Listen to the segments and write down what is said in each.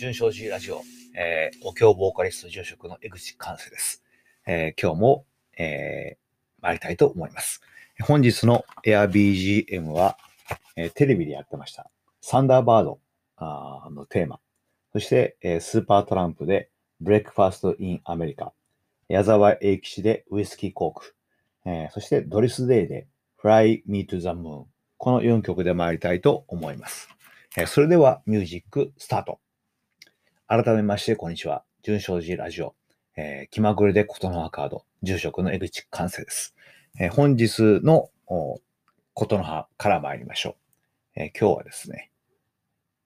順正寺ラジオ、えー、お経ボーカリスト住職の江口寛生です。えー、今日も、えー、参りたいと思います。本日の Air BGM は、えー、テレビでやってました。サンダーバードあのテーマ。そして、えー、スーパートランプで Breakfast in America。矢沢永吉でウイスキーコーク。えー、そしてドリスデイで Fly Me to the Moon。この4曲で参りたいと思います。えー、それではミュージックスタート。改めまして、こんにちは。純正寺ラジオ。えー、気まぐれでことの葉カード、住職の江口完成です。えー、本日のことの葉から参りましょう。えー、今日はですね、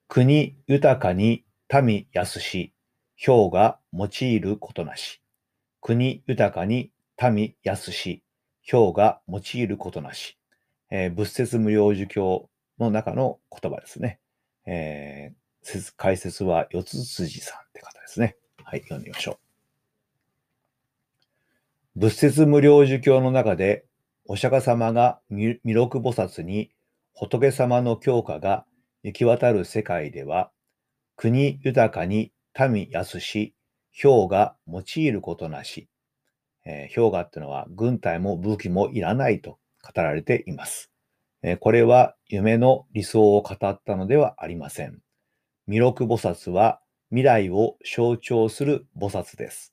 国豊かに民安し、氷が用いることなし。国豊かに民安し、氷が用いることなし。えー、仏説無料儒教の中の言葉ですね。えー、解説は四つ辻さんって方ですね。はい、読んでみましょう。仏説無料儒教の中で、お釈迦様が弥勒菩薩に仏様の教科が行き渡る世界では、国豊かに民安し、氷が用いることなし、えー、氷河ってのは軍隊も武器もいらないと語られています。えー、これは夢の理想を語ったのではありません。弥勒菩薩は未来を象徴する菩薩です。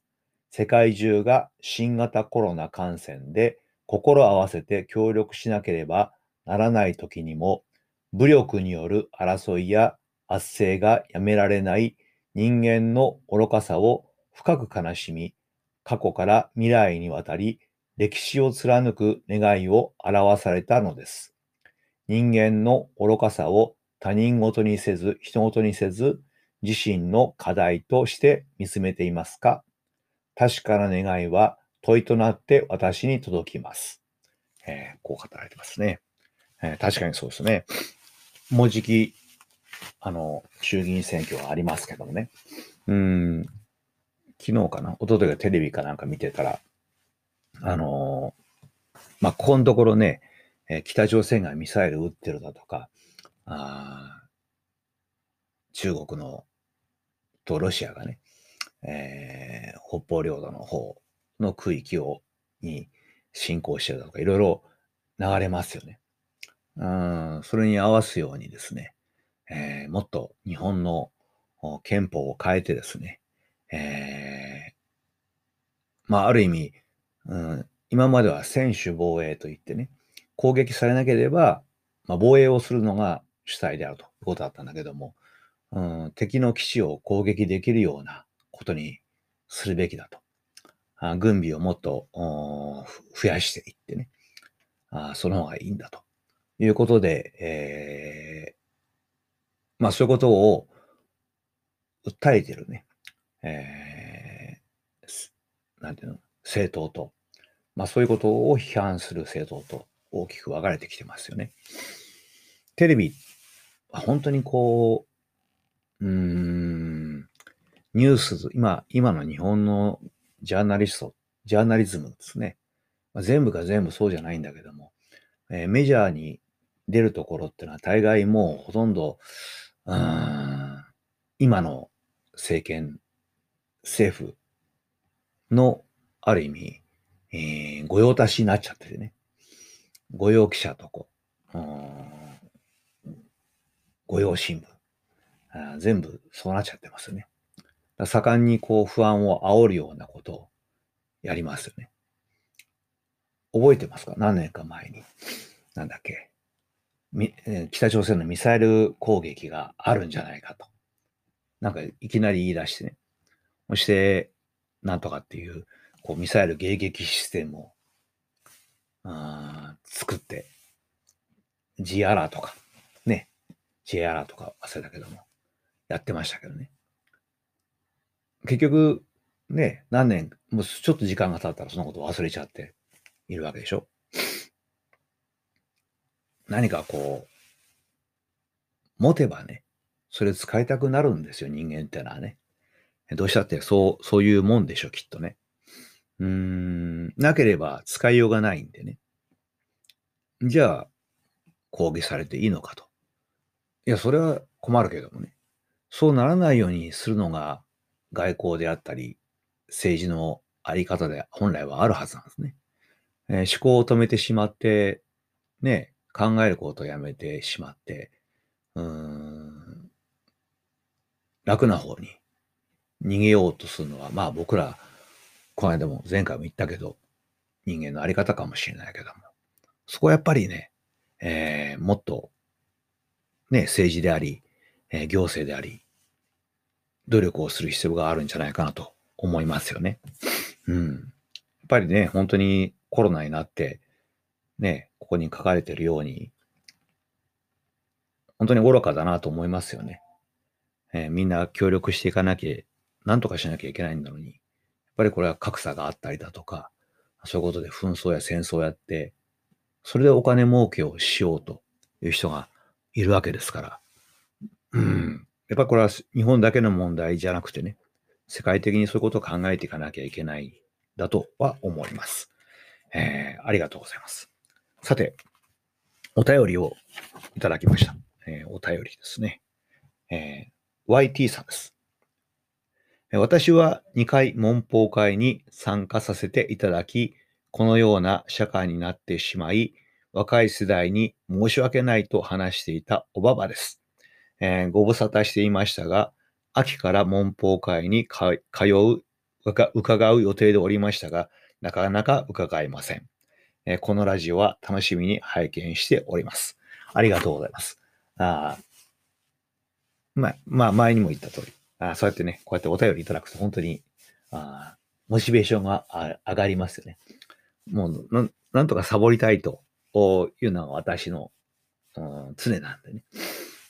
世界中が新型コロナ感染で心合わせて協力しなければならない時にも、武力による争いや圧政がやめられない人間の愚かさを深く悲しみ、過去から未来にわたり歴史を貫く願いを表されたのです。人間の愚かさを他人事にせず、人事にせず、自身の課題として見つめていますか？確かな願いは問いとなって私に届きます。えー、こう語られてますね、えー、確かにそうですね。もうじき、あの、衆議院選挙がありますけどもね。うん、昨日かな？一昨日がテレビかなんか見てたら、あのー、まあ、ここのところね、えー、北朝鮮がミサイル撃ってるだとか、あ中国のとロシアがね、えー、北方領土の方の区域をに侵攻してるとかいろいろ流れますよね。うん、それに合わすようにですね、えー、もっと日本の憲法を変えてですね、えー、まあ、ある意味、うん、今までは専守防衛といってね、攻撃されなければ、まあ、防衛をするのが主体であるということだったんだけども、うん、敵の基地を攻撃できるようなことにするべきだと。あ軍備をもっと増やしていってねあ、その方がいいんだということで、えー、まあそういうことを訴えてるね、えー、なんていうの、政党と、まあそういうことを批判する政党と大きく分かれてきてますよね。テレビ本当にこう、うーん、ニュース、今、今の日本のジャーナリスト、ジャーナリズムですね。まあ、全部が全部そうじゃないんだけども、えー、メジャーに出るところってのは大概もうほとんど、うん、今の政権、政府のある意味、えー、御用達になっちゃっててね。御用記者とこ、うん御用新聞。全部そうなっちゃってますよね。盛んにこう不安を煽るようなことをやりますよね。覚えてますか？何年か前に。なんだっけ？北朝鮮のミサイル攻撃があるんじゃないかと。なんかいきなり言い出してね。そして、なんとかっていう、こうミサイル迎撃システムを作って、G アラーとか、J アラとか忘れたけども、やってましたけどね。結局、ね、何年、もうちょっと時間が経ったらそのこと忘れちゃっているわけでしょ。何かこう、持てばね、それ使いたくなるんですよ、人間ってのはね。どうしたってそう、そういうもんでしょ、きっとね。うーん、なければ使いようがないんでね。じゃあ、攻撃されていいのかと。いや、それは困るけどもね。そうならないようにするのが外交であったり、政治のあり方で本来はあるはずなんですね。えー、思考を止めてしまって、ね、考えることをやめてしまって、うーん、楽な方に逃げようとするのは、まあ僕ら、この間も前回も言ったけど、人間のあり方かもしれないけども、そこはやっぱりね、えー、もっと、ね、政治であり、え、行政であり、努力をする必要があるんじゃないかなと思いますよね。うん。やっぱりね、本当にコロナになって、ね、ここに書かれてるように、本当に愚かだなと思いますよね。えー、みんな協力していかなきゃ、なんとかしなきゃいけないんだのに、やっぱりこれは格差があったりだとか、そういうことで紛争や戦争をやって、それでお金儲けをしようという人がいるわけですから、うん。やっぱこれは日本だけの問題じゃなくてね、世界的にそういうことを考えていかなきゃいけないだとは思います。えー、ありがとうございます。さて、お便りをいただきました。えー、お便りですね。えー、YT さんです。私は2回文法会に参加させていただき、このような社会になってしまい、若い世代に申し訳ないと話していたおばばです。えー、ご無沙汰していましたが、秋から文法会に通う、伺う予定でおりましたが、なかなか伺えません。えー、このラジオは楽しみに拝見しております。ありがとうございます。あまあ、まあ、前にも言った通り、あそうやってね、こうやってお便りいただくと本当に、あモチベーションが上がりますよね。もうな、なんとかサボりたいというのが私の、うん、常なんでね。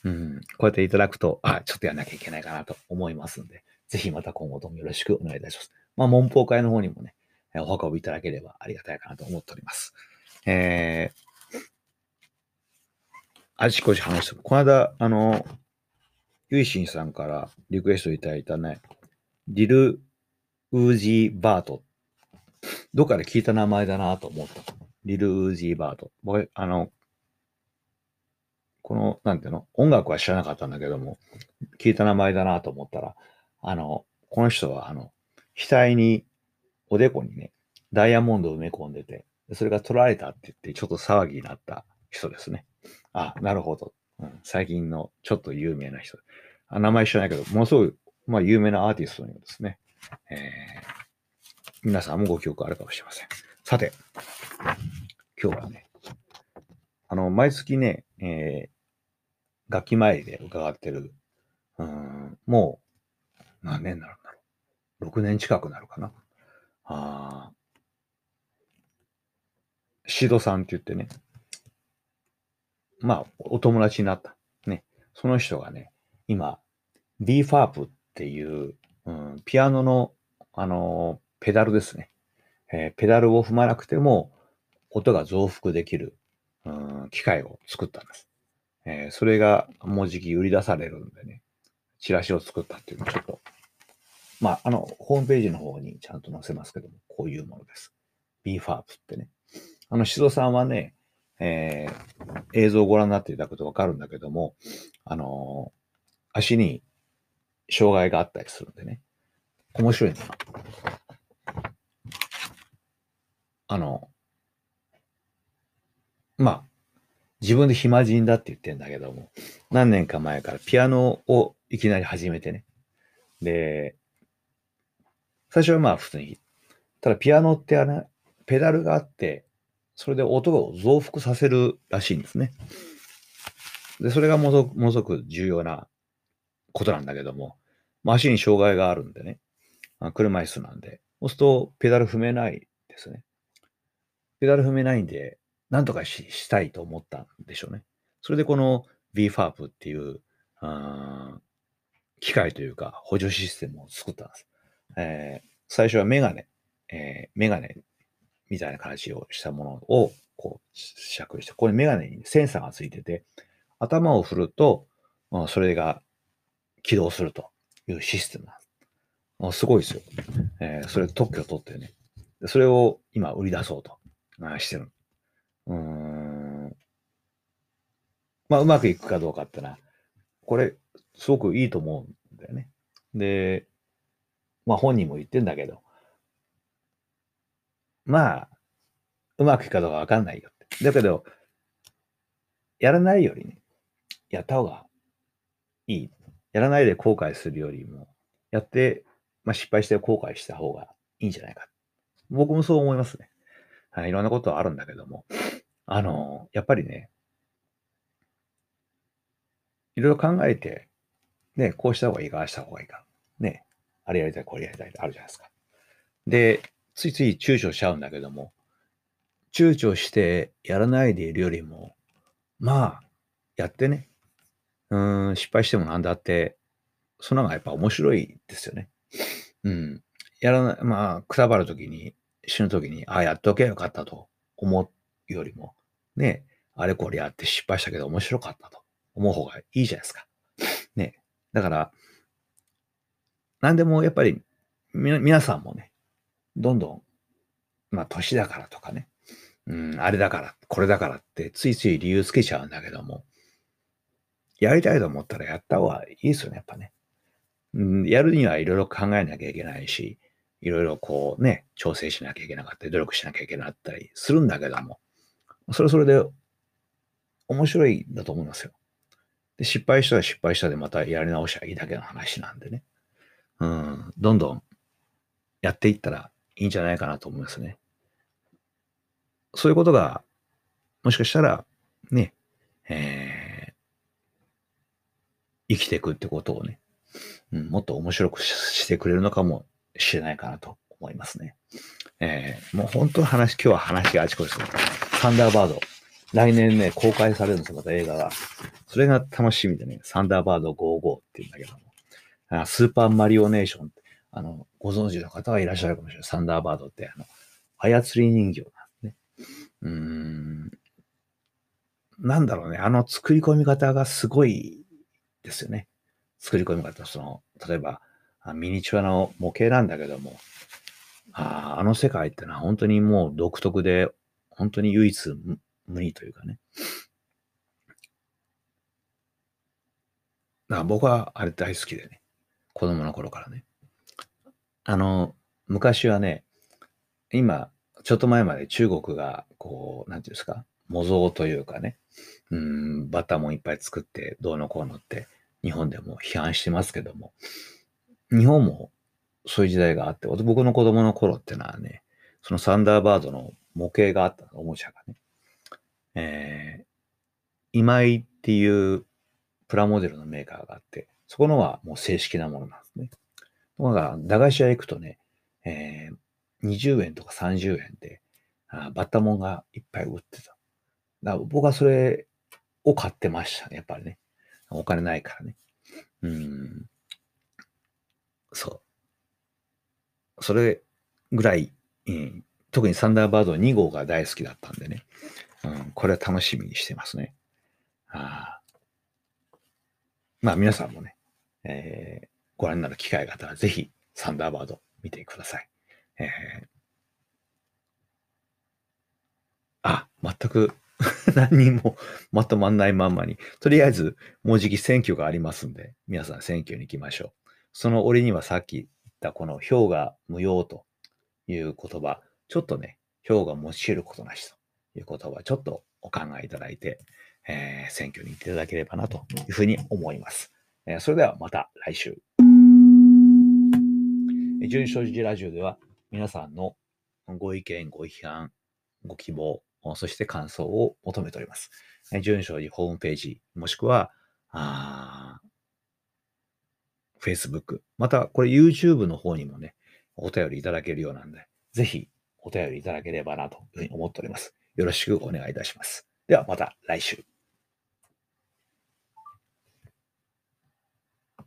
うん、こうやっていただくと、あ、ちょっとやんなきゃいけないかなと思いますんで、ぜひまた今後ともよろしくお願いいたします。まあ、文法会の方にもね、お運びいただければありがたいかなと思っております。えー、あちこち話してこの間、あの、ゆいしんさんからリクエストいただいたね、ディル・ウージー・バート。どっかで聞いた名前だなと思った。リル・ウージー・バート。僕、あの、この、なんていうの？音楽は知らなかったんだけども、聞いた名前だなと思ったら、あの、この人は、あの、額に、おでこにね、ダイヤモンドを埋め込んでて、それが取られたって言って、ちょっと騒ぎになった人ですね。あ、なるほど。うん、最近のちょっと有名な人。あ名前知らないけど、ものすごい、まあ、有名なアーティストのようですね。えー、皆さんもご記憶あるかもしれません。さて、今日はね、あの、毎月ね、えー、楽器参りで伺ってる、うん、もう、何年になるんだろう。6年近くなるかな。あシドさんって言ってね、まあ、お友達になった。ね。その人がね、今、B ファープっていう、うん、ピアノの、あのー、ペダルですね。えー、ペダルを踏まなくても、音が増幅できる、うん、機械を作ったんです。えー、それがもうじき売り出されるんでね、チラシを作ったっていうのをちょっと、まあ、あの、ホームページの方にちゃんと載せますけども、こういうものです。B ファープってね。あの、しぞさんはね、えー、映像をご覧になっていただくとわかるんだけども、あのー、足に障害があったりするんでね、面白いな。あの、まあ、自分で暇人だって言ってんだけども、何年か前からピアノをいきなり始めてね。で、最初はまあ普通に、ただピアノってあの、ペダルがあって、それで音を増幅させるらしいんですね。で、それがものすごく重要なことなんだけども、足に障害があるんでね、車椅子なんで、そうすとペダル踏めないですね。ペダル踏めないんで、なんとかしたいと思ったんでしょうね。それでこの VFARP っていう、機械というか補助システムを作ったんです。えー、最初はメガネ、えー、メガネみたいな形をしたものをこう尺して、これメガネにセンサーがついてて、頭を振ると、それが起動するというシステムなんです。すごいですよ。えー、それ特許を取ってね。それを今売り出そうとしてる。うん。まあ、うまくいくかどうかってのは、これ、すごくいいと思うんだよね。で、まあ本人も言ってんだけど、まあ、うまくいくかどうかわかんないよって。だけど、やらないよりね、やった方がいい。やらないで後悔するよりも、やって、まあ、失敗して後悔した方がいいんじゃないか。僕もそう思いますね。はい、いろんなことはあるんだけども、あの、やっぱりね、いろいろ考えて、ね、こうした方がいいか、ああした方がいいか。ね、あれやりたい、これやりたいってあるじゃないですか。で、ついつい躊躇しちゃうんだけども、躊躇してやらないでいるよりも、まあ、やってね、うん、失敗してもなんだって、その方がやっぱ面白いですよね。うん。やらない、まあ、くたばるときに、死ぬときに、ああ、やっておけばよかったと思うよりも、ね、あれこれやって失敗したけど面白かったと思う方がいいじゃないですか。ね。だから、何でもやっぱり、皆さんもね、どんどん、まあ、年だからとかね、うん、あれだから、これだからって、ついつい理由つけちゃうんだけども、やりたいと思ったらやった方がいいですよね、やっぱね。うん、やるにはいろいろ考えなきゃいけないし、いろいろこうね、調整しなきゃいけなかったり、努力しなきゃいけなかったりするんだけども、それそれで面白いんだと思いますよ。で失敗したら失敗したでまたやり直しゃいいだけの話なんでね。うん、どんどんやっていったらいいんじゃないかなと思いますね。そういうことが、もしかしたら、ね、えー、生きていくってことをね、うん、もっと面白くしてくれるのかもしれないかなと思いますね。えー、もう本当の話、今日は話があちこちでサンダーバード。来年ね、公開されるんですよ、また映画が。それが楽しみでね、サンダーバード55っていうんだけども。スーパーマリオネーションってあの、ご存知の方はいらっしゃるかもしれない。サンダーバードって、あの、操り人形なんですね。うーん。なんだろうね。あの作り込み方がすごいですよね。作り込み方。その、例えば、ミニチュアの模型なんだけども、ああの世界ってのは本当にもう独特で、本当に唯一無二というかね。だから僕はあれ大好きでね。子供の頃からね。あの、昔はね、今、ちょっと前まで中国が、こう、なんていうんですか、模造というかね、うん、バターもいっぱい作って、どうのこうのって、日本でも批判してますけども、日本もそういう時代があって、僕の子供の頃ってのはね、そのサンダーバードの模型があったおもちゃがね、えー、今井っていうプラモデルのメーカーがあって、そこのはもう正式なものなんですね。ところが、駄菓子屋行くとね、えー、20円とか30円で、あバッタモンがいっぱい売ってた。だから僕はそれを買ってましたね、やっぱりね。お金ないからね。うん。そう。それぐらい、うん、特にサンダーバード2号が大好きだったんでね。うん、これは楽しみにしてますね。あまあ皆さんもね、えー、ご覧になる機会があったらぜひサンダーバード見てください。えー、あ、全く 何人もまとまんないまんまに、とりあえずもうじき選挙がありますんで、皆さん選挙に行きましょう。その折にはさっき言ったこの票が無用という言葉、ちょっとね、票が用いることなしという言葉、ちょっとお考えいただいて、えー、選挙に行っていただければなというふうに思います。えー、それではまた来週。純正寺ラジオでは皆さんのご意見、ご批判、ご希望、そして感想を求めております。純正寺ホームページ、もしくは、あ Facebook、またこれ YouTube の方にもね、お便りいただけるようなんで、ぜひお便りいただければなというふうに思っております。よろしくお願いいたします。ではまた来週。